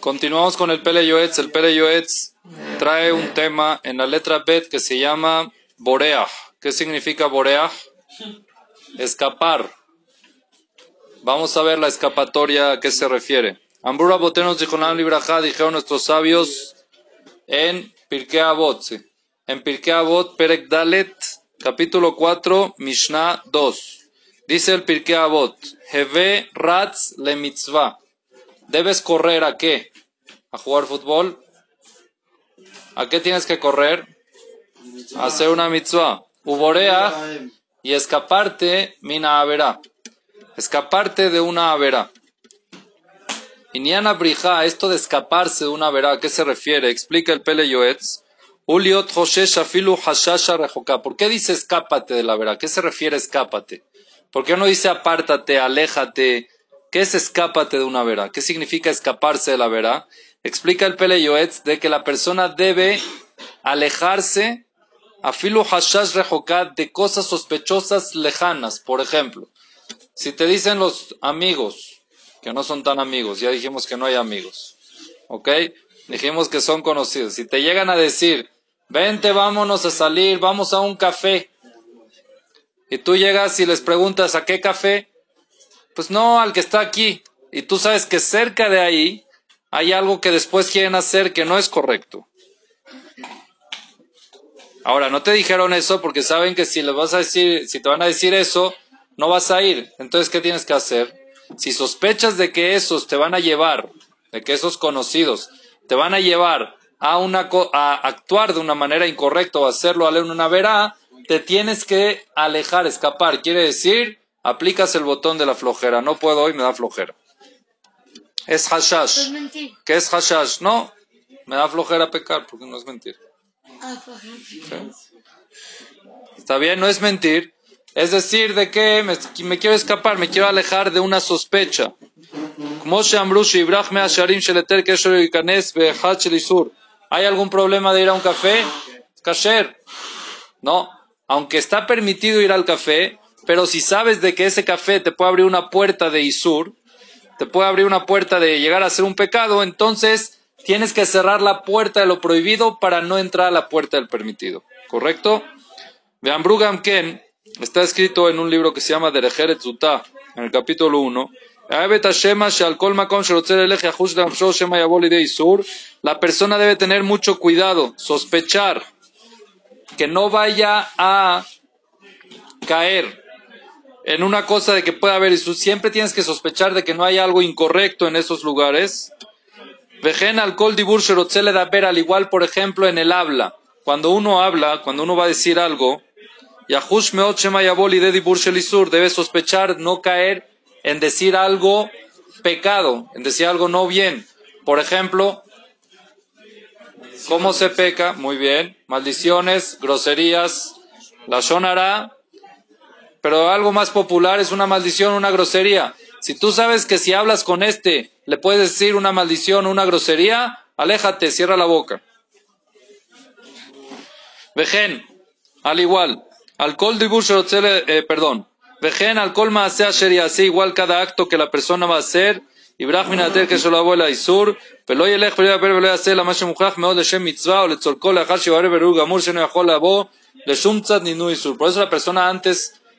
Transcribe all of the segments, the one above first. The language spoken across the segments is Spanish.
Continuamos con el Pele Yoetz. El Pele Yoetz trae un tema en la letra Bet que se llama Boreach. ¿Qué significa Boreach? Escapar. Vamos a ver la escapatoria a qué se refiere. Ambura Botenos Dijonam Libraja dijeron nuestros sabios en Pirkei Avot. En Pirkei Avot, Perek Dalet, capítulo 4, Mishnah 2. Dice el Pirkei Avot, Heve Ratz le mitzvah. ¿Debes correr a qué? ¿A jugar fútbol? ¿A qué tienes que correr? Hacer una mitzvah. Uborea y escaparte, mina averá. Escaparte de una averá. Iniana brija, esto de escaparse de una averá, ¿a qué se refiere? Explica el Pele Yoetz. Uliot Hoshesh afilu hashasha rejoká. ¿Por qué dice escápate de la averá? ¿A qué se refiere escápate? ¿Por qué no dice apártate, aléjate? ¿Qué es escápate de una vera? ¿Qué significa escaparse de la vera? Explica el Pele Yoetz de que la persona debe alejarse a filu hashash rejokat de cosas sospechosas lejanas. Por ejemplo, si te dicen los amigos, que no son tan amigos, ya dijimos que no hay amigos, ¿ok? Dijimos que son conocidos. Si te llegan a decir, vente, vámonos a salir, vamos a un café, y tú llegas y les preguntas, ¿a qué café? Pues no, al que está aquí. Y tú sabes que cerca de ahí hay algo que después quieren hacer que no es correcto. Ahora, no te dijeron eso porque saben que si les vas a decir, si te van a decir eso, no vas a ir. Entonces, ¿qué tienes que hacer? Si sospechas de que esos te van a llevar, de que esos conocidos te van a llevar a, una, a actuar de una manera incorrecta o hacerlo a una verá, te tienes que alejar, escapar. Quiere decir, Aplicas el botón de la flojera. No puedo hoy, me da flojera. Es hashash. Pues ¿Qué es hashash? No, me da flojera pecar, porque no es mentir. Ah, está bien, no es mentir. Es decir, de que me, me, quiero escapar, me quiero alejar de una sospecha. ¿Hay algún problema de ir a un café? Kasher. No. Aunque está permitido ir al café, pero si sabes de que ese café te puede abrir una puerta de Isur, te puede abrir una puerta de llegar a ser un pecado, entonces tienes que cerrar la puerta de lo prohibido para no entrar a la puerta del permitido. ¿Correcto? Vean, Brugam Ken está escrito en un libro que se llama Derejeret Zutah, en el capítulo 1. La persona debe tener mucho cuidado, sospechar que no vaya a caer en una cosa de que pueda haber Isur. Siempre tienes que sospechar de que no hay algo incorrecto en esos lugares. Vejen alcohol dibur sherotzele daber, al igual, por ejemplo, en el habla. Cuando uno habla, cuando uno va a decir algo, Yahush meot shema yaboli de dibur shelisur, debe sospechar no caer en decir algo pecado, en decir algo no bien. Por ejemplo, ¿cómo se peca? Muy bien. Maldiciones, groserías, la shonara, pero algo más popular es una maldición, una grosería. Si tú sabes que si hablas con este le puedes decir una maldición, una grosería, aléjate, cierra la boca. Vejen, al igual, alcohol eh, perdón, Vejen alcohol asher yase, igual cada acto que la persona va a hacer, más mujaj meod de shem mitzvah o le tzorkol la hashi bare beru gamur sheno yachol labo le shum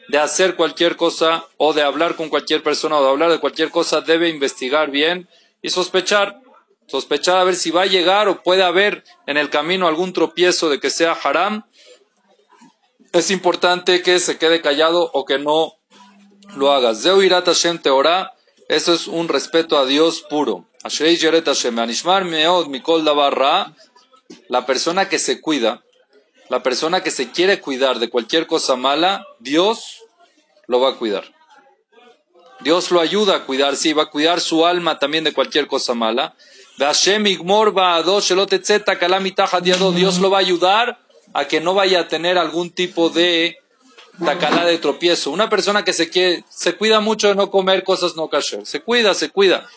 de hacer cualquier cosa o de hablar con cualquier persona o de hablar de cualquier cosa debe investigar bien y sospechar, sospechar a ver si va a llegar o puede haber en el camino algún tropiezo de que sea haram. Es importante que se quede callado o que no lo hagas. Zeu irat Hashem teorá, eso es un respeto a Dios puro. Ashrei yeret Hashem, anishmar meod mikol davar ra, la persona que se cuida, la persona que se quiere cuidar de cualquier cosa mala, Dios lo va a cuidar. Dios lo ayuda a cuidar, sí, va a cuidar su alma también de cualquier cosa mala. Dios lo va a ayudar a que no vaya a tener algún tipo de tacalá de tropiezo. Una persona que se, quiere, se cuida mucho de no comer cosas no kasher. Se cuida, se cuida.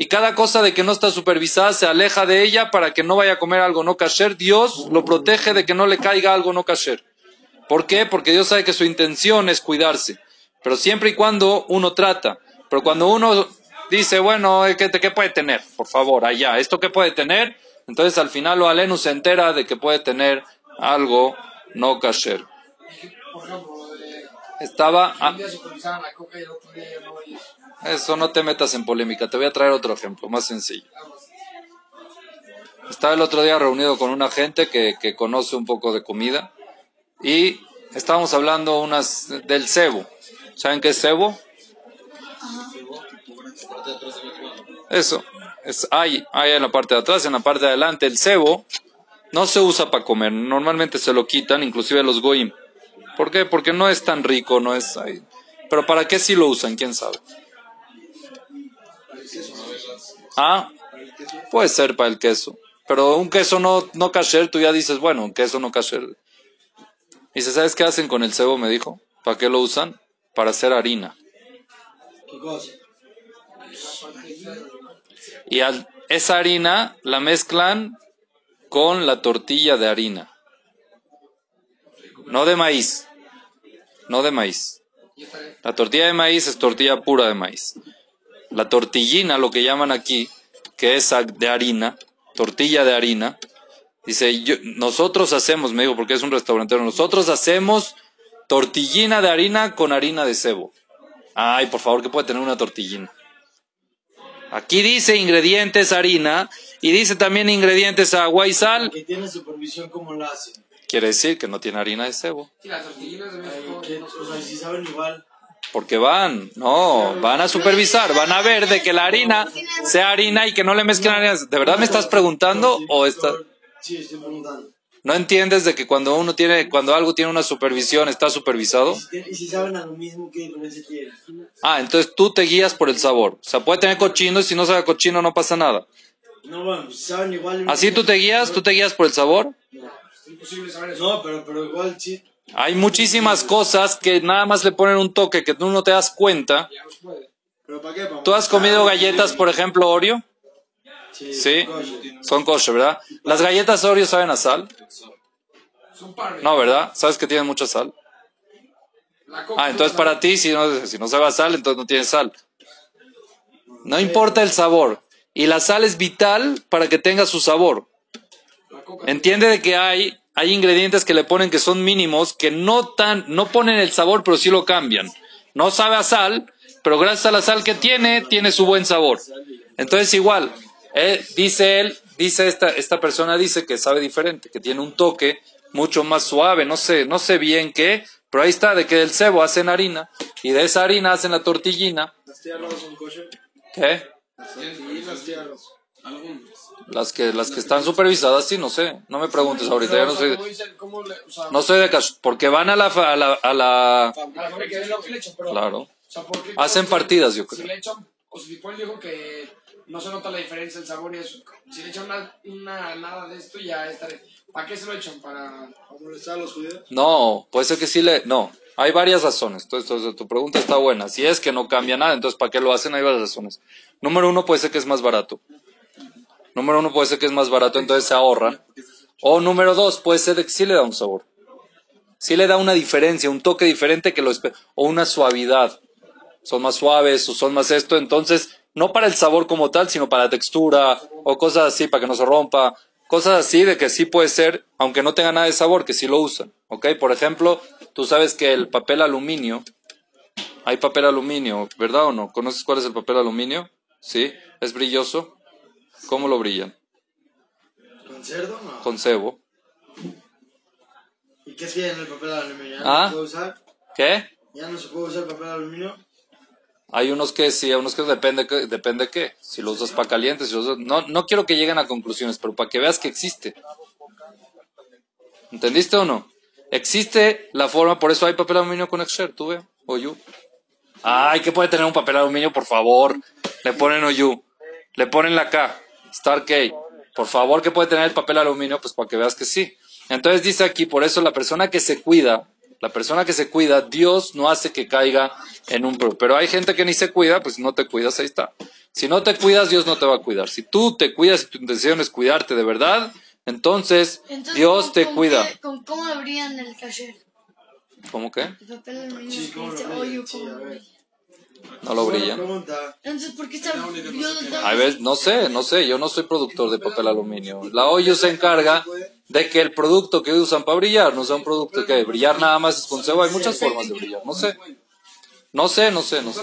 Y cada cosa de que no está supervisada se aleja de ella para que no vaya a comer algo no kasher. Dios lo protege de que no le caiga algo no kasher. ¿Por qué? Porque Dios sabe que su intención es cuidarse. Pero siempre y cuando uno trata. Pero cuando uno dice, bueno, eh, ¿qué, qué puede tener? Por favor, allá, ¿esto qué puede tener? Entonces al final lo alenu se entera de que puede tener algo no kasher. Estaba... ah, eso no te metas en polémica, te voy a traer otro ejemplo, más sencillo. Estaba el otro día reunido con una gente que, que conoce un poco de comida y estábamos hablando unas del cebo. ¿Saben qué es cebo? Eso. Es, hay, hay en la parte de atrás, en la parte de adelante. El cebo no se usa para comer. Normalmente se lo quitan, inclusive los goim. ¿Por qué? Porque no es tan rico, no es... ahí. Pero ¿para qué si lo usan? ¿Quién sabe? Ah, puede ser para el queso. Pero un queso no, no tú ya dices, bueno, un queso no kasher. Dice, ¿sabes qué hacen con el cebo? Me dijo. ¿Para qué lo usan? Para hacer harina. Y esa harina la mezclan con la tortilla de harina. No de maíz. No de maíz. La tortilla de maíz es tortilla pura de maíz. La tortillina, lo que llaman aquí, que es de harina, tortilla de harina, dice, yo- nosotros hacemos, me dijo, porque es un restaurantero, nosotros hacemos tortillina de harina con harina de cebo. Ay, por favor, ¿qué puede tener una tortillina? Aquí dice ingredientes harina y dice también ingredientes agua y sal. Que tiene supervisión, ¿cómo la hacen? Quiere decir que no tiene harina de cebo. Sí, las tortillinas de México. ¿Qué? no O sea, si saben igual. Porque van, no, van a supervisar, van a ver de que la harina sea harina y que no le mezclen harina. ¿De verdad me estás preguntando o estás... Sí, estoy preguntando. ¿No entiendes de que cuando uno tiene, cuando algo tiene una supervisión, está supervisado? Y si, saben a lo mismo. Ah, entonces tú te guías por el sabor. O sea, puede tener cochino y si no sabe cochino no pasa nada. No, bueno, pues si saben igual. Así tú te guías, tú te guías por el sabor. Es imposible saber eso. No, pero, pero igual sí. Hay muchísimas cosas que nada más le ponen un toque que tú no te das cuenta. ¿Tú has comido galletas, por ejemplo, Oreo? Sí. Son kosher, ¿verdad? ¿Las galletas Oreo saben a sal? No, ¿verdad? ¿Sabes que tienen mucha sal? Ah, entonces para ti, si no, si no sabe a sal, entonces no tiene sal. No importa el sabor. Y la sal es vital para que tenga su sabor. Entiende de que hay, hay ingredientes que le ponen que son mínimos, que no tan, no ponen el sabor, pero sí lo cambian. No sabe a sal, pero gracias a la sal que tiene, tiene su buen sabor. Entonces igual, eh, dice él, dice esta, esta persona dice que sabe diferente, que tiene un toque mucho más suave, no sé, no sé bien qué, pero ahí está, de que del cebo hacen harina, y de esa harina hacen la tortillina, ¿Las tierras son kosher? ¿qué? Las tortillas, tierras. Algunos. Las que, las que están supervisadas, sí, no sé, no me preguntes ahorita, ya no soy, ¿Cómo dicen? ¿Cómo le, o sea, no soy de cash, porque van a la, fa- a la, a la, a la fábrica es lo que le echan, pero. claro, O sea, ¿por qué? hacen partidas, yo Si creo. le echan. O si Paul dijo que no se nota la diferencia, el sabor y eso. Si le echan una, una nada de esto, ya estaré. ¿Para qué se lo echan? Para. ¿Para molestar a los judíos? No, puede ser que sí le, no, hay varias razones, entonces, entonces, tu pregunta está buena, si es que no cambia nada, entonces ¿para qué lo hacen? Hay varias razones. Número uno puede ser que es más barato. Número uno puede ser que es más barato, entonces se ahorran. O número dos, puede ser que sí le da un sabor. Sí le da una diferencia, un toque diferente que lo o una suavidad. Son más suaves o son más esto, entonces no para el sabor como tal, sino para la textura o cosas así, para que no se rompa. Cosas así de que sí puede ser, aunque no tenga nada de sabor, que sí lo usan. ¿Ok? Por ejemplo, tú sabes que el papel aluminio, hay papel aluminio, ¿verdad o no? ¿Conoces cuál es el papel aluminio? ¿Sí? ¿Es brilloso? ¿Cómo lo brillan? ¿Con cerdo? No. Con cebo. ¿Y qué tiene en el papel aluminio? ¿Ya Ah. no se puede usar? ¿Qué? ¿Ya no se puede usar papel aluminio? Hay unos que sí, hay unos que depende que depende qué. Si lo usas para caliente, si lo usas- no no quiero que lleguen a conclusiones, pero para que veas que existe. ¿Entendiste o no? Existe la forma, por eso hay papel aluminio con Excel, tú ve, Oyu. Ay, ¿qué puede tener un papel aluminio, por favor? Le ponen Oyu, le ponen la K, Star K. Por favor, ¿qué puede tener el papel aluminio? Pues para que veas que sí. Entonces dice aquí, por eso la persona que se cuida, la persona que se cuida, Dios no hace que caiga en un pro. Pero hay gente que ni se cuida, pues no te cuidas, ahí está. Si no te cuidas, Dios no te va a cuidar. Si tú te cuidas y tu intención es cuidarte de verdad, entonces, Entonces, Dios ¿con- te con cuida. qué- ¿Con cómo abrían el cashier? ¿Cómo qué? El papel aluminio Sí, No lo brilla. Entonces, ¿por qué está? A ver, no sé, no sé, yo no soy productor de papel aluminio. La OYU se encarga de que el producto que usan para brillar no sea un producto que brillar nada más es con cebo. Hay muchas formas de brillar, no sé. No sé, no sé, no sé.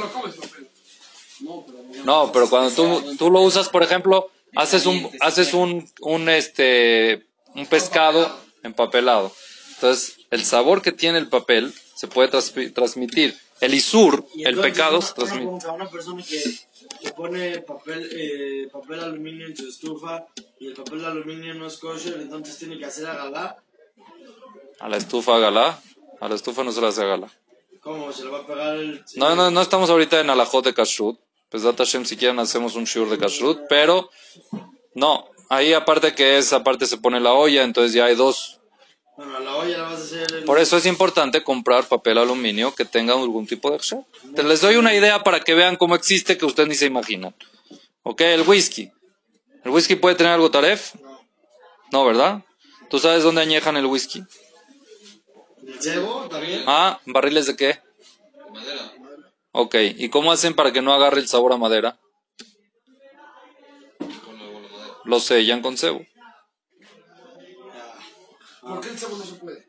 No, pero cuando tú, tú lo usas, por ejemplo, haces un, haces un, un, este, un pescado empapelado. Entonces, el sabor que tiene el papel se puede transmitir. El isur, Y el pecado, una- una pregunta, Una persona que, que pone papel, eh, papel aluminio en su estufa y el papel aluminio no es kosher, entonces tiene que hacer agalá. A la estufa galá, a la estufa no se le hace galá. ¿Cómo? ¿Se le va a pegar el...? No, no, no estamos ahorita en alajot de kashrut. Pues Hashem, si quieren hacemos un shiur de kashrut, pero no, ahí aparte que es, aparte se pone la olla, entonces ya hay dos. Bueno, a la olla la vas a hacer... el- Por eso es importante comprar papel aluminio que tenga algún tipo de kashrut. Te les doy una idea para que vean cómo existe que ustedes ni se imaginan. Ok, el whisky. ¿El whisky puede tener algo taref? No, ¿verdad? ¿Tú sabes dónde añejan el whisky? ¿El cebo también? Ah, ¿barriles de qué? Madera. Ok, ¿y cómo hacen para que no agarre el sabor a madera. Lo sellan con cebo. ¿Por qué el cebo no se puede?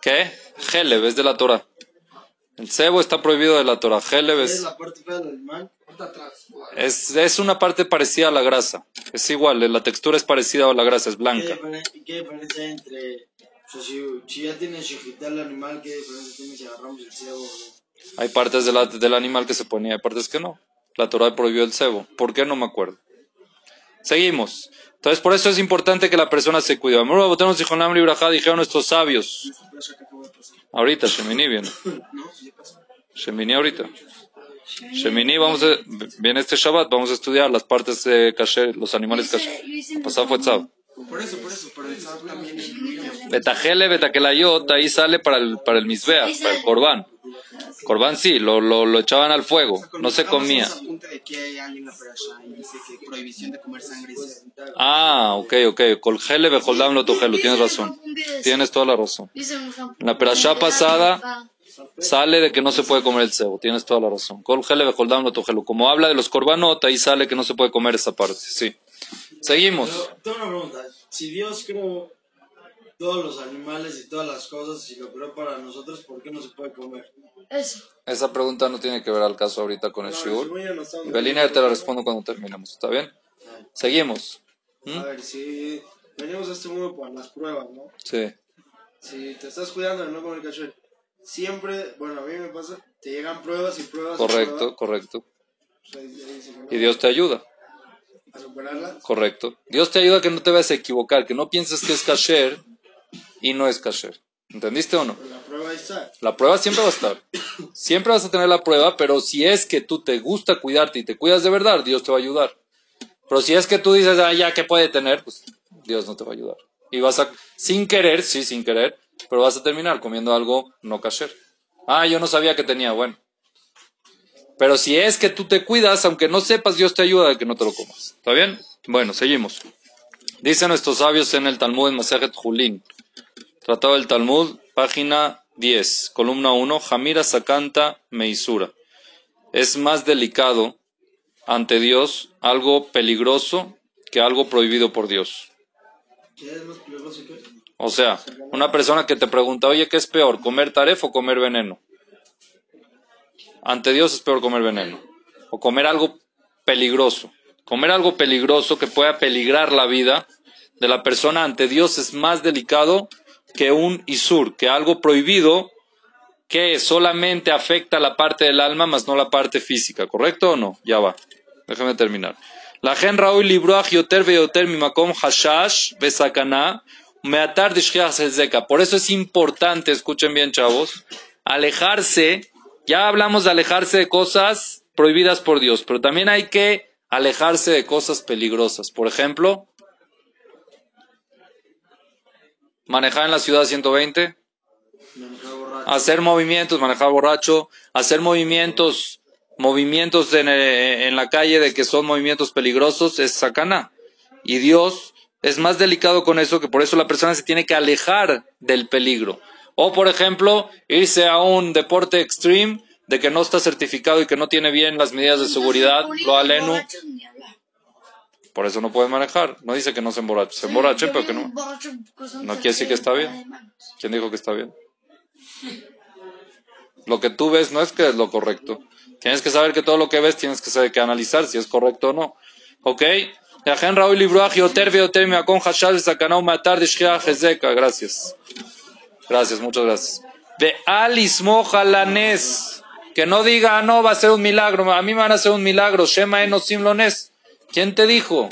¿Qué? Geleb es de la Torah. El cebo está prohibido de la Torah. Geleb ¿Qué es es, la parte del animal? Es, es una parte parecida a la grasa. Es igual, la textura es parecida a la grasa, es ¿Qué, blanca. qué diferencia hay entre... O sea, si, si ya tienes shejitá el animal, ¿qué diferencia tiene si agarramos el cebo? Hay partes de la- del animal que se ponía, hay partes que no. La Torah prohibió el cebo. ¿Por qué? No me acuerdo. Seguimos. Entonces, por eso es importante que la persona se cuide. Dijeron nuestros sabios. Ahorita, Shemini viene. Shemini ahorita. Shemini, vamos a, viene este Shabbat, vamos a estudiar las partes de kasher, los animales kasher. Pasado fue Tzav. Por eso, por eso, pero el sabor también es Betajele, betakelayot, ahí sale para el, para el Mizbeach, para el Corban. Corban sí, lo, lo, lo echaban al fuego, no se comía. Ah, ok, ok. Colgele, bejoldam, lo tujelu, tienes razón. Tienes toda la razón. En la perashá pasada sale de que no se puede comer el cebo, tienes toda la razón. Colgele, bejoldam, lo tujelu. Como habla de los corbanot, ahí sale que no se puede comer esa parte, sí. Seguimos. Pero tengo una pregunta. Si Dios creó todos los animales y todas las cosas y lo creó para nosotros, ¿por qué no se puede comer? Eso. Esa pregunta no tiene que ver al caso ahorita con el shiur. No Belina, te la respondo cuando terminemos, ¿está bien? Seguimos. A ver, si venimos a este mundo por las pruebas, ¿no? Sí. Si te estás cuidando de no comer caché, siempre, bueno, a mí me pasa, te llegan pruebas y pruebas. y Correcto, pruebas. correcto. O sea, y que no, Y Dios te ayuda. a superarlas. Correcto. Dios te ayuda a que no te vayas a equivocar, que no pienses que es kasher y no es kasher. ¿Entendiste o no? La prueba está. La prueba siempre va a estar. Siempre vas a tener la prueba, pero si es que tú te gusta cuidarte y te cuidas de verdad, Dios te va a ayudar. Pero si es que tú dices, ah, ya, ¿qué puede tener? Pues Dios no te va a ayudar. Y vas a, sin querer, sí, sin querer, pero vas a terminar comiendo algo no kasher. Ah, yo no sabía que tenía, bueno. Pero si es que tú te cuidas, aunque no sepas, Dios te ayuda a que no te lo comas. ¿Está bien? Bueno, seguimos. Dicen nuestros sabios en el Talmud en Masejet Julín. Tratado del Talmud, página 10, columna 1, Jamira Sakanta Meisura. Es más delicado ante Dios algo peligroso que algo prohibido por Dios. ¿Qué es más peligroso que? O sea, una persona que te pregunta, oye, ¿qué es peor, comer taref o comer veneno? Ante Dios es peor comer veneno. O comer algo peligroso. Comer algo peligroso que pueda peligrar la vida de la persona ante Dios es más delicado que un isur, que algo prohibido que solamente afecta la parte del alma, más no la parte física. ¿Correcto o no? Ya va. Déjame terminar. La gen Raúl veyoter mimakom hashash besakana meatar. Por eso es importante, escuchen bien chavos, alejarse, ya hablamos de alejarse de cosas prohibidas por Dios, pero también hay que alejarse de cosas peligrosas. Por ejemplo, manejar en la ciudad 120, Manejar borracho. hacer movimientos, manejar borracho, hacer movimientos, movimientos en, eh, en la calle de que son movimientos peligrosos, es sacana. Y Dios es más delicado con eso, que por eso la persona se tiene que alejar del peligro. O, por ejemplo, irse a un deporte extreme de que no está certificado y que no tiene bien las medidas de seguridad, lo alenu. Por eso no puede manejar. No dice que no se emborrache, se emborrache, Yo pero que no. No quiere decir que está bien. ¿Quién dijo que está bien? Lo que tú ves no es que es lo correcto. Tienes que saber que todo lo que ves tienes que saber que analizar si es correcto o no. ¿Ok? Gracias. Gracias, muchas gracias. De Alismo Jalanes. Que no diga, ah, no, va a ser un milagro. A mí me van a hacer un milagro. Shema Eno Simlones. ¿Quién te dijo?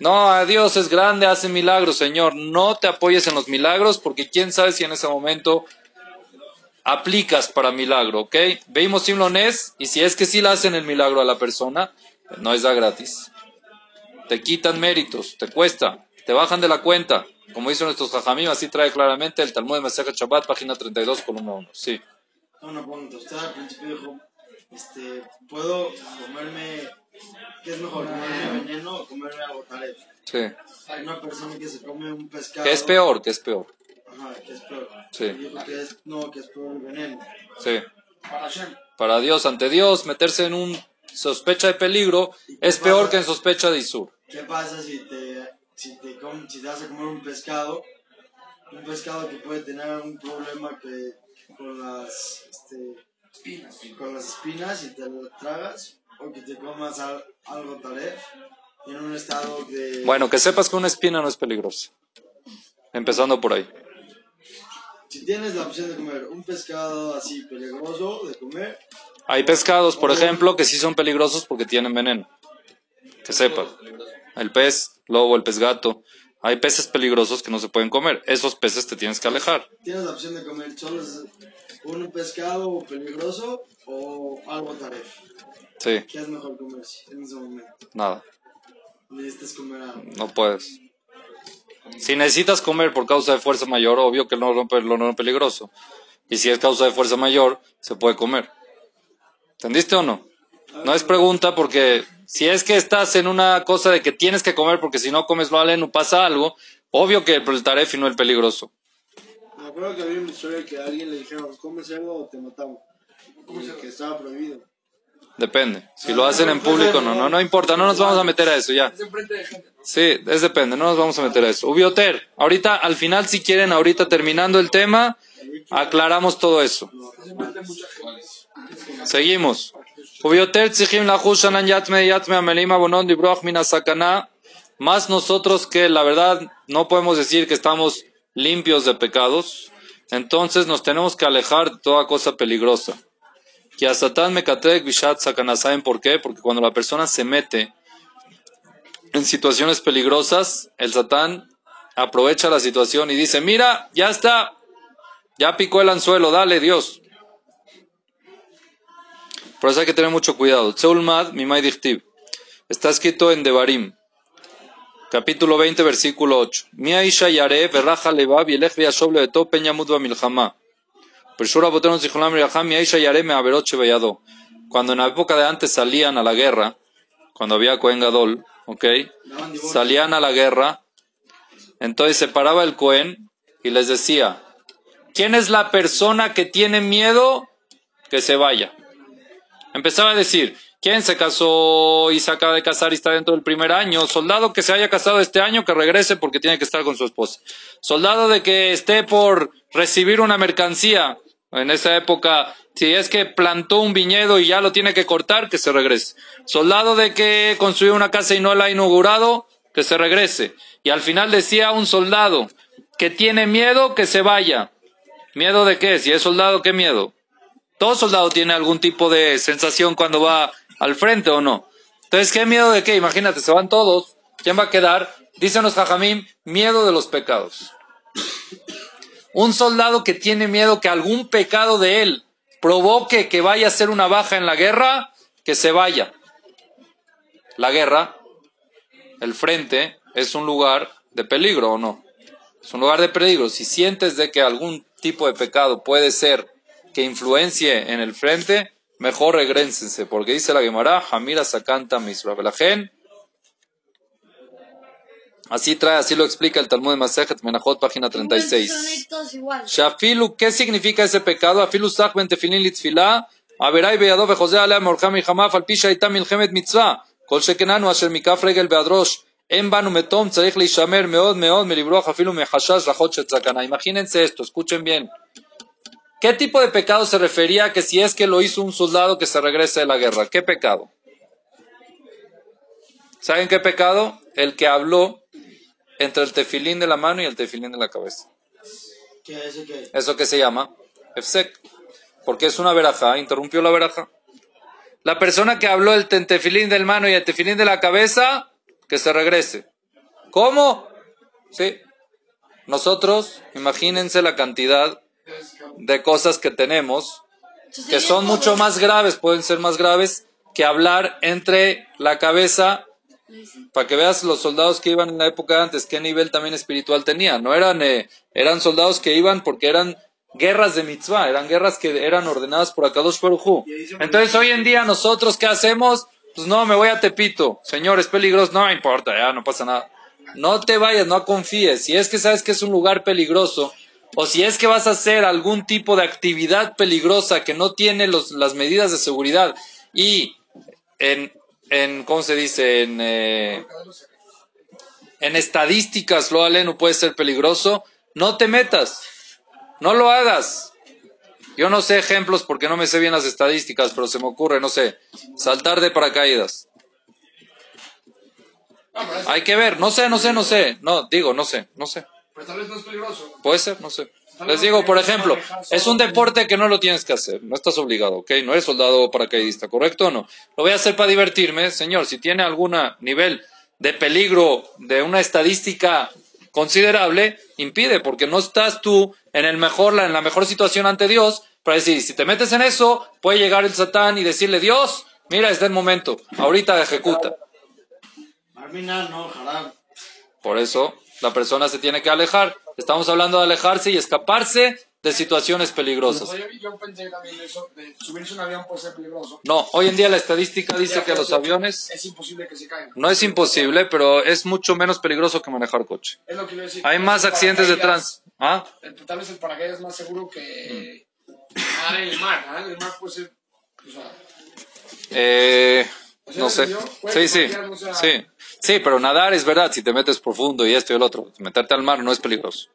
No, a Dios es grande, hace milagros, Señor. No te apoyes en los milagros porque quién sabe si en ese momento aplicas para milagro, ¿ok? Veimos simlones y si es que sí le hacen el milagro a la persona, no es da gratis. Te quitan méritos, te cuesta, te bajan de la cuenta. Como dicen nuestros jajamim, así trae claramente el Talmud de Masejet Shabbat, página 32, columna 1. Sí. Una dijo, este, ¿puedo comerme, qué es mejor, comerme veneno o comerme algo? Sí. Hay una persona que se come un pescado. ¿Qué es peor? ¿Qué es peor? Ajá, que es peor. Sí. Yo digo que es, no, que es peor el veneno. Sí. Para Hashem. Para Dios, ante Dios, meterse en un sospecha de peligro es peor que en sospecha de Isur. ¿Qué pasa si te, si te, com- si te vas a comer un pescado? Un pescado que puede tener un problema que con las, este, Espinas. con las espinas y te lo tragas, o que te comas al- algo taref en un estado de... Bueno, que sepas que una espina no es peligrosa. Empezando por ahí. Si tienes la opción de comer un pescado así peligroso de comer, Hay pescados, por ejemplo, que sí son peligrosos porque tienen veneno. Que sepas. El pez, lobo, el pez gato. Hay peces peligrosos que no se pueden comer. Esos peces te tienes que alejar. tienes la opción de comer solo es un pescado peligroso o algo taref. Sí, ¿Qué es mejor comer en ese momento? nada. Necesitas comer algo. No puedes. Si necesitas comer por causa de fuerza mayor, obvio que no rompe lo no es peligroso. Y si es causa de fuerza mayor, se puede comer. ¿Entendiste o no? No es pregunta porque si es que estás en una cosa de que tienes que comer porque si no comes lo aleno pasa algo, obvio que el taref y no el peligroso. Acuerdo que había una historia que a alguien le dijeron, come cerdo o te matamos. Y que estaba prohibido. Depende. Si lo hacen en público, no, no, no importa, no nos vamos a meter a eso ya. Es enfrente de gente. Sí, es depende, no nos vamos a meter a eso. Ubioter, ahorita, al final, si quieren, ahorita terminando el tema, aclaramos todo eso. Seguimos. Más nosotros que la verdad no podemos decir que estamos limpios de pecados, entonces nos tenemos que alejar de toda cosa peligrosa. Que a Satán mekatek bishat sakana. ¿Saben por qué? Porque cuando la persona se mete en situaciones peligrosas, el Satán aprovecha la situación y dice, mira, ya está, ya picó el anzuelo, dale Dios. Por eso hay que tener mucho cuidado. Tseulmad, Mimai Dichtib. Está escrito en Devarim, capítulo 20, versículo 8. Mia Isha Yare, Berraja Levab, Yelech Viashob Levetó, Peña Mudva Milhamá. Pershura Boteron Zichulam Miraham, Mia Isha Yare, Me Averoche Veyado. Cuando en la época de antes salían a la guerra, cuando había Cohen Gadol, ¿ok? Salían a la guerra, entonces se paraba el Cohen y les decía, ¿quién es la persona que tiene miedo que se vaya? Empezaba a decir, ¿quién se casó y se acaba de casar y está dentro del primer año? Soldado que se haya casado este año, que regrese porque tiene que estar con su esposa. Soldado de que esté por recibir una mercancía. En esa época, si es que plantó un viñedo y ya lo tiene que cortar, que se regrese. Soldado de que construyó una casa y no la ha inaugurado, que se regrese. Y al final decía un soldado que tiene miedo, que se vaya. ¿Miedo de qué? Si es soldado, ¿qué miedo? Todo soldado tiene algún tipo de sensación cuando va al frente o no. Entonces, ¿qué miedo de qué? Imagínate, se van todos. ¿Quién va a quedar? Dicen los jajamim, miedo de los pecados. Un soldado que tiene miedo que algún pecado de él provoque que vaya a ser una baja en la guerra, que se vaya. La guerra, el frente, es un lugar de peligro o no. Es un lugar de peligro. Si sientes de que algún tipo de pecado puede ser que influencie en el frente, mejor regrénsense, porque dice la Gemara, Hamira Sakanta Misra. Velajen, Así trae, así lo explica el Talmud de Masejet Menachot, página Son 36. todos igual. Shafilu, ¿qué significa ese pecado? Afilu sach ben tefilin litzfila, averai beyado vejose alea morjam milchama, al pisha itam milchemet mitzvah, kol shekenanu asher mikaf regel beadrosh, en banu metom tzarich leishamer meod meod melibroch afilu mehashash rachot shetzakana. Imagínense esto, escuchen bien. ¿Qué tipo de pecado se refería que si es que lo hizo un soldado que se regrese de la guerra? ¿Qué pecado? ¿Saben qué pecado? El que habló entre el tefilín de la mano y el tefilín de la cabeza. ¿Qué es qué? ¿Eso qué se llama? Efsek. Porque es una veraja, interrumpió la veraja. La persona que habló el tefilín del mano y el tefilín de la cabeza, que se regrese. ¿Cómo? Sí. Nosotros, imagínense la cantidad de cosas que tenemos que son mucho más graves, pueden ser más graves que hablar entre la cabeza para que veas los soldados que iban en la época antes, qué nivel también espiritual tenían. No eran, eh, eran soldados que iban porque eran guerras de mitzvah, eran guerras que eran ordenadas por Akadosh Baruj. Entonces hoy en día nosotros, ¿qué hacemos? Pues no, me voy a Tepito. Señor, es peligroso. No me importa, ya no pasa nada. No te vayas, no confíes. Si es que sabes que es un lugar peligroso, o si es que vas a hacer algún tipo de actividad peligrosa que no tiene los, las medidas de seguridad y en, en ¿cómo se dice? En, eh, en estadísticas lo aleno puede ser peligroso, no te metas, no lo hagas. Yo no sé ejemplos porque no me sé bien las estadísticas, pero se me ocurre, no sé, saltar de paracaídas. Hay que ver, no sé, no sé, no sé. No, digo, no sé, no sé. Pero tal vez no es peligroso. Puede ser, no sé. Les digo, por ejemplo, es un deporte que no lo tienes que hacer, no estás obligado, ¿ok? No eres soldado paracaidista, ¿correcto o no? Lo voy a hacer para divertirme, señor. Si tiene algún nivel de peligro, de una estadística considerable, impide, porque no estás tú en el mejor, en la mejor situación ante Dios para decir, si te metes en eso, puede llegar el Satán y decirle, Dios, mira, es el momento, ahorita ejecuta. Por eso la persona se tiene que alejar. Estamos hablando de alejarse y escaparse de situaciones peligrosas. Yo, yo pensé también eso, de subirse un avión puede ser peligroso. No, hoy en día la estadística dice que los aviones Es imposible que se caigan. no es imposible, pero es mucho menos peligroso que manejar coche. Es lo que iba a decir. Hay más El accidentes de tránsito. ¿Ah? el- Tal vez el paracaídas es más seguro que nadar en el mar. Nadar en el mar puede ser. O sea, Eh, O sea, no sé. yo, Sí, sí. o sea- Sí. Sí, pero nadar es verdad, si te metes profundo y esto y el otro. Meterte al mar no es peligroso.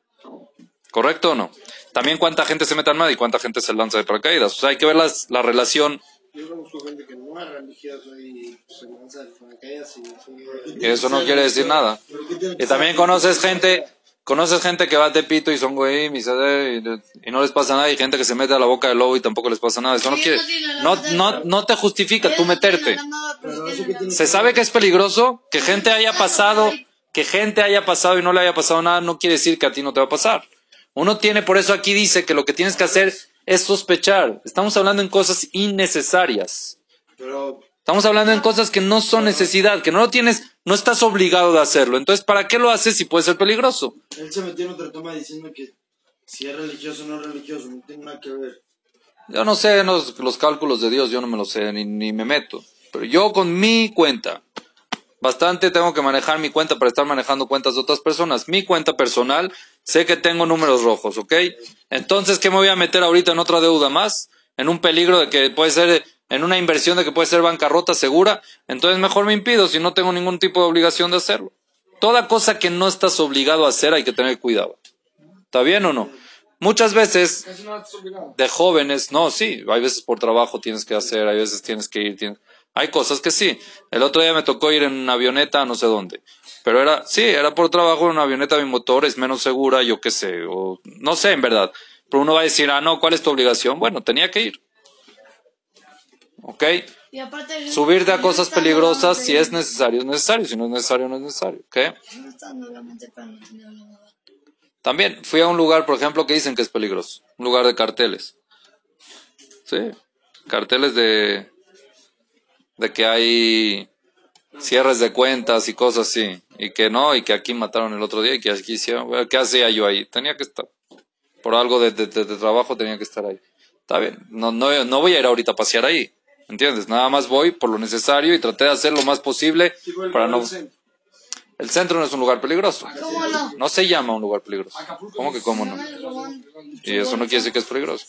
¿Correcto o no? También cuánta gente se mete al mar y cuánta gente se lanza de paracaídas. O sea, hay que ver las- la relación Yo conozco gente que no es religiosa y se lanza paracaídas y así. Y eso no quiere decir nada. ¿Pero qué tiene que Y también conoces gente, conoces gente que va a Tepito y son güey y, se- y, y no les pasa nada. Y gente que se mete a la boca del lobo y tampoco les pasa nada. Eso no quiere, no no, no, te justifica tú meterte. Se sabe que es peligroso, que gente haya pasado, que gente haya pasado y no le haya pasado nada, no quiere decir que a ti no te va a pasar. Uno tiene, por eso aquí dice que lo que tienes que hacer es sospechar. Estamos hablando en cosas innecesarias. Pero Estamos hablando en cosas que no son necesidad, que no lo tienes, no estás obligado de hacerlo. Entonces, ¿para qué lo haces si puede ser peligroso? él se metió en otro tema diciendo que si es religioso o no es religioso, no tiene nada que ver. Yo no sé los, los cálculos de Dios, yo no me los sé, ni, ni me meto. Pero yo con mi cuenta, bastante tengo que manejar mi cuenta para estar manejando cuentas de otras personas. Mi cuenta personal, sé que tengo números rojos, ¿ok? Entonces, ¿qué me voy a meter ahorita en otra deuda más? En un peligro de que puede ser, en una inversión de que puede ser bancarrota segura. Entonces, mejor me impido si no tengo ningún tipo de obligación de hacerlo. Toda cosa que no estás obligado a hacer hay que tener cuidado. ¿Está bien o no? Muchas veces de jóvenes, no, sí, hay veces por trabajo tienes que hacer, hay veces tienes que ir, tienes- hay cosas que sí. El otro día me tocó ir en una avioneta no sé dónde, pero era, sí, era por trabajo en una avioneta bimotor, es menos segura, yo qué sé, o no sé en verdad. Pero uno va a decir, ah, no, ¿cuál es tu obligación? Bueno, tenía que ir. ¿Ok? Y aparte, Subirte a cosas peligrosas, si es necesario, es necesario, si no es necesario, no es necesario. ¿Ok? También fui a un lugar, por ejemplo, que dicen que es peligroso. Un lugar de carteles. Sí. Carteles de, de que hay cierres de cuentas y cosas así. Y que no, y que aquí mataron el otro día y que aquí hicieron. Bueno, ¿Qué hacía yo ahí? Tenía que estar. Por algo de, de- de- de trabajo tenía que estar ahí. Está bien. No, no, no voy a ir ahorita a pasear ahí. ¿Entiendes? Nada más voy por lo necesario y traté de hacer lo más posible para no... El centro no es un lugar peligroso. ¿Cómo no? No se llama un lugar peligroso. ¿Cómo que cómo No. Y eso no quiere decir que es peligroso.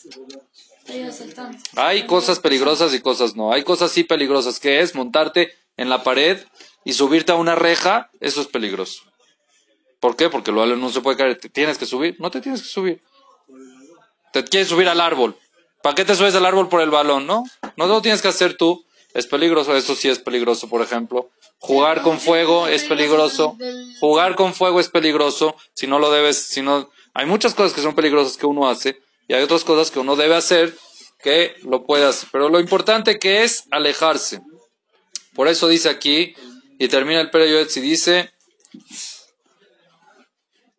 Hay cosas peligrosas y cosas no. Hay cosas sí peligrosas, que es montarte en la pared y subirte a una reja, eso es peligroso. ¿Por qué? Porque lo no se puede caer. ¿Te tienes que subir? No te tienes que subir. Te quieres subir al árbol. ¿Para qué te subes al árbol por el balón, no? No lo tienes que hacer tú. Es peligroso, eso sí es peligroso, por ejemplo. Jugar con fuego es peligroso. Jugar con fuego es peligroso. Si no lo debes, si no... Hay muchas cosas que son peligrosas que uno hace y hay otras cosas que uno debe hacer que lo puede hacer. Pero lo importante que es alejarse. Por eso dice aquí, y termina el periodo y dice,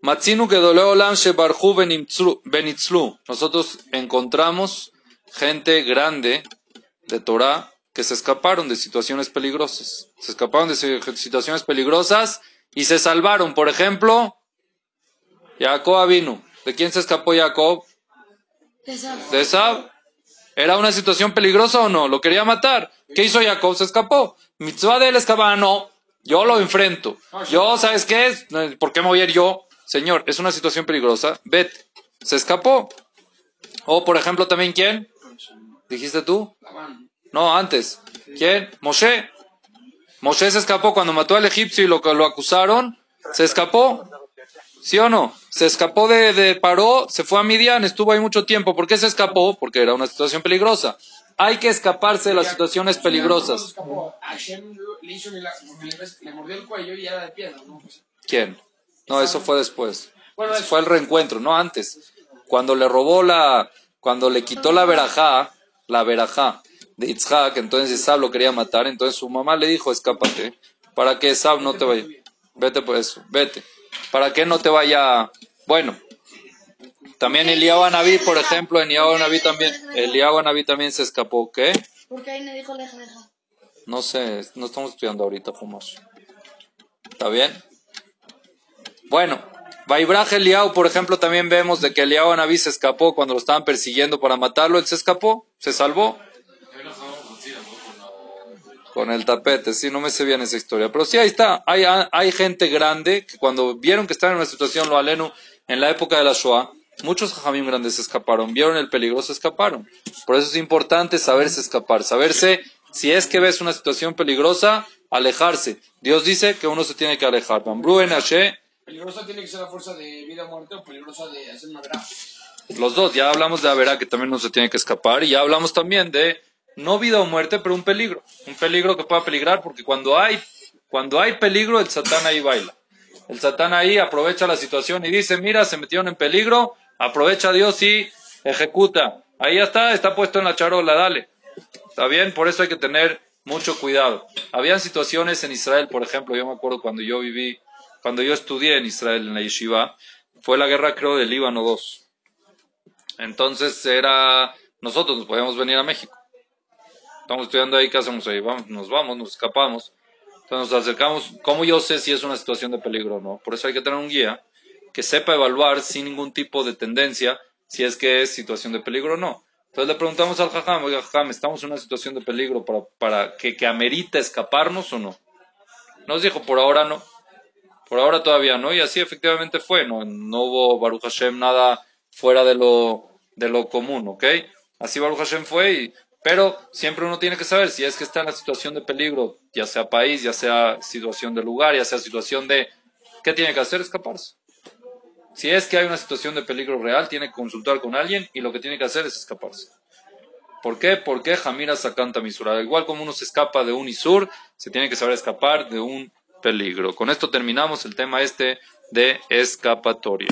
Matzinu gedoleo olam shebarhu benitzlu- benitzlu. Nosotros encontramos gente grande de Torah que se escaparon de situaciones peligrosas. Se escaparon de si- situaciones peligrosas y se salvaron. Por ejemplo, Jacob vino. ¿De quién se escapó Jacob? De Esab. ¿Era una situación peligrosa o no? ¿Lo quería matar? ¿Qué hizo Jacob? Se escapó. Mitzvah de él. Yo lo enfrento. Yo, ¿sabes qué es? ¿Por qué me voy a ir yo? Señor, es una situación peligrosa. Vete. Se escapó. O, por ejemplo, también, ¿quién? ¿Dijiste tú? No, antes. ¿Quién? Moshe. Moshe se escapó cuando mató al egipcio y lo, lo acusaron. Se escapó. ¿Sí o no? Se escapó de, de Paró, se fue a Midian, estuvo ahí mucho tiempo. ¿Por qué se escapó? Porque era una situación peligrosa. Hay que escaparse de las situaciones ¿Cómo se peligrosas. ¿Quién? No, eso fue después. Eso fue el reencuentro, no antes. Cuando le robó la, cuando le quitó la verajá, la verajá de Itzhak, entonces Esab lo quería matar, entonces su mamá le dijo, escápate, para que Esab no te vaya. Vete por eso, vete. Para que no te vaya. Bueno, también Eliyahu Anabí, por ejemplo, en Eliyahu Anabí también, Eliyahu Anabí también se escapó, ¿qué? Porque ahí me dijo leja, leja. No sé, no estamos estudiando ahorita, Fumas. ¿Está bien? Bueno, Vaibraj Eliau, por ejemplo, también vemos de que Eliau Anabí se escapó cuando lo estaban persiguiendo para matarlo. Él se escapó, se salvó. Con el tapete, sí, no me sé bien esa historia. Pero sí, ahí está. Hay, hay gente grande que cuando vieron que estaban en una situación, lo alenu, en la época de la Shoah, muchos jajamim grandes se escaparon. Vieron el peligro, se escaparon. Por eso es importante saberse escapar, saberse, si es que ves una situación peligrosa, alejarse. Dios dice que uno se tiene que alejar. Peligrosa tiene que ser la fuerza de vida o muerte o peligrosa de hacer una verá. Los dos, ya hablamos de Averá, que también no se tiene que escapar, y ya hablamos también de no vida o muerte, pero un peligro. Un peligro que pueda peligrar, porque cuando hay, cuando hay peligro, el satán ahí baila. El satán ahí aprovecha la situación y dice, mira, se metieron en peligro, aprovecha Dios y ejecuta. Ahí ya está, está puesto en la charola, dale. ¿Está bien? Por eso hay que tener mucho cuidado. Habían situaciones en Israel, por ejemplo, yo me acuerdo cuando yo viví, cuando yo estudié en Israel, en la yeshiva, fue la guerra, creo, del Líbano 2. Entonces era, nosotros nos podíamos venir a México. Estamos estudiando ahí, ¿qué hacemos ahí? Vamos, nos vamos, nos escapamos. Entonces nos acercamos. ¿Cómo yo sé si es una situación de peligro o no? Por eso hay que tener un guía que sepa evaluar sin ningún tipo de tendencia si es que es situación de peligro o no. Entonces le preguntamos al jajam, oiga jajam, ¿estamos en una situación de peligro para, para que, que amerita escaparnos o no? Nos dijo, por ahora no. Por ahora todavía no. Y así efectivamente fue. No, no hubo Baruch Hashem nada fuera de lo, de lo común, ¿ok? Así Baruch Hashem fue pero siempre uno tiene que saber si es que está en la situación de peligro, ya sea país, ya sea situación de lugar, ya sea situación de... ¿Qué tiene que hacer? Escaparse. Si es que hay una situación de peligro real, tiene que consultar con alguien y lo que tiene que hacer es escaparse. ¿Por qué? Porque Jamira Sakanta Misura. Igual como uno se escapa de un Isur, se tiene que saber escapar de un peligro. Con esto terminamos el tema este de escapatoria.